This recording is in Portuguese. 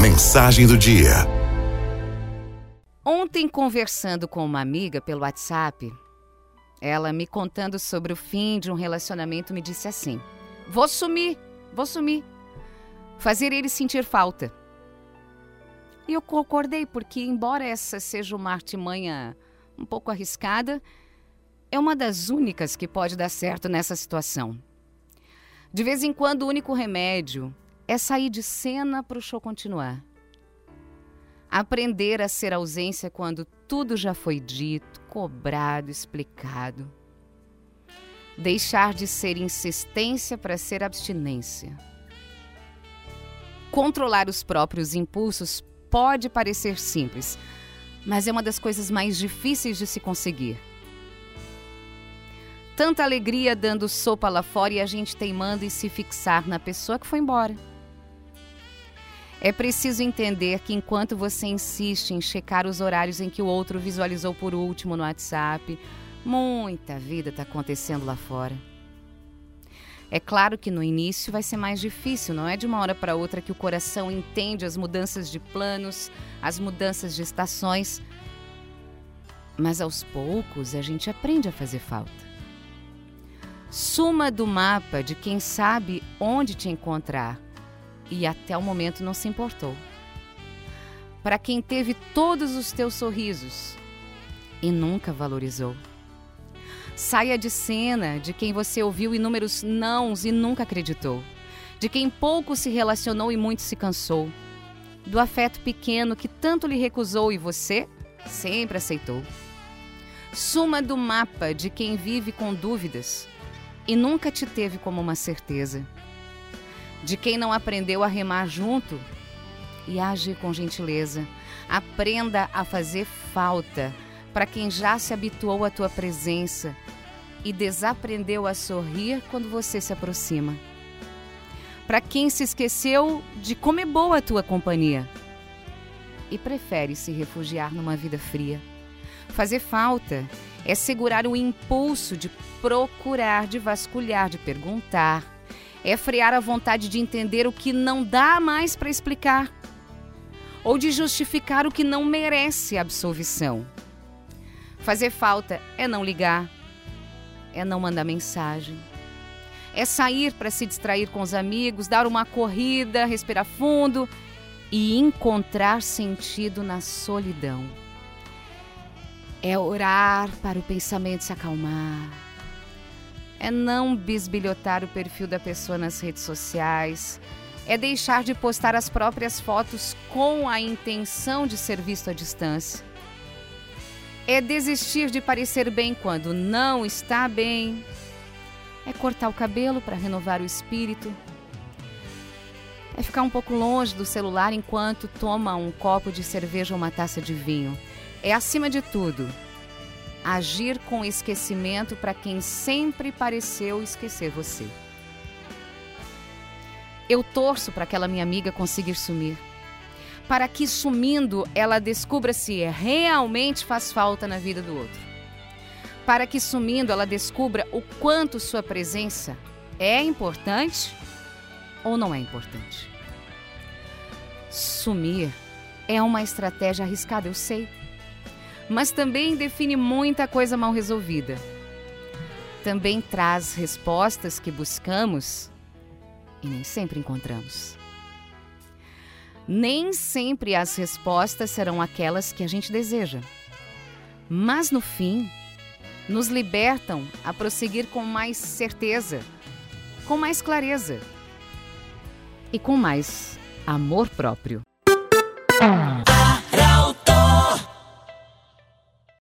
Mensagem do dia. Ontem, conversando com uma amiga pelo WhatsApp, ela me contando sobre o fim de um relacionamento me disse assim: Vou sumir, vou sumir. Fazer ele sentir falta. E eu concordei, porque, embora essa seja uma artimanha um pouco arriscada, é uma das únicas que pode dar certo nessa situação. De vez em quando, o único remédio é sair de cena para o show continuar. Aprender a ser ausência quando tudo já foi dito, cobrado, explicado. Deixar de ser insistência para ser abstinência. Controlar os próprios impulsos pode parecer simples, mas é uma das coisas mais difíceis de se conseguir. Tanta alegria dando sopa lá fora e a gente teimando em se fixar na pessoa que foi embora. É preciso entender que enquanto você insiste em checar os horários em que o outro visualizou por último no WhatsApp, muita vida está acontecendo lá fora. É claro que no início vai ser mais difícil, não é de uma hora para outra que o coração entende as mudanças de planos, as mudanças de estações. Mas aos poucos a gente aprende a fazer falta. Suma do mapa de quem sabe onde te encontrar e até o momento não se importou. Para quem teve todos os teus sorrisos e nunca valorizou. Saia de cena de quem você ouviu inúmeros nãos e nunca acreditou. De quem pouco se relacionou e muito se cansou. Do afeto pequeno que tanto lhe recusou e você sempre aceitou. Suma do mapa de quem vive com dúvidas e nunca te teve como uma certeza de quem não aprendeu a remar junto e agir com gentileza. Aprenda a fazer falta para quem já se habituou à tua presença e desaprendeu a sorrir quando você se aproxima. Para quem se esqueceu de como é boa a tua companhia e prefere se refugiar numa vida fria. Fazer falta é segurar o impulso de procurar, de vasculhar, de perguntar, é frear a vontade de entender o que não dá mais para explicar ou de justificar o que não merece absolvição. Fazer falta é não ligar, é não mandar mensagem, é sair para se distrair com os amigos, dar uma corrida, respirar fundo e encontrar sentido na solidão. É orar para o pensamento se acalmar é não bisbilhotar o perfil da pessoa nas redes sociais, é deixar de postar as próprias fotos com a intenção de ser visto à distância. É desistir de parecer bem quando não está bem. É cortar o cabelo para renovar o espírito. É ficar um pouco longe do celular enquanto toma um copo de cerveja ou uma taça de vinho. É, acima de tudo, agir com esquecimento para quem sempre pareceu esquecer você. Eu torço para aquela minha amiga conseguir sumir, para que sumindo ela descubra se realmente faz falta na vida do outro, para que sumindo ela descubra o quanto sua presença é importante ou não é importante. Sumir é uma estratégia arriscada, eu sei mas também define muita coisa mal resolvida. Também traz respostas que buscamos e nem sempre encontramos. Nem sempre as respostas serão aquelas que a gente deseja, mas no fim, nos libertam a prosseguir com mais certeza, com mais clareza e com mais amor próprio.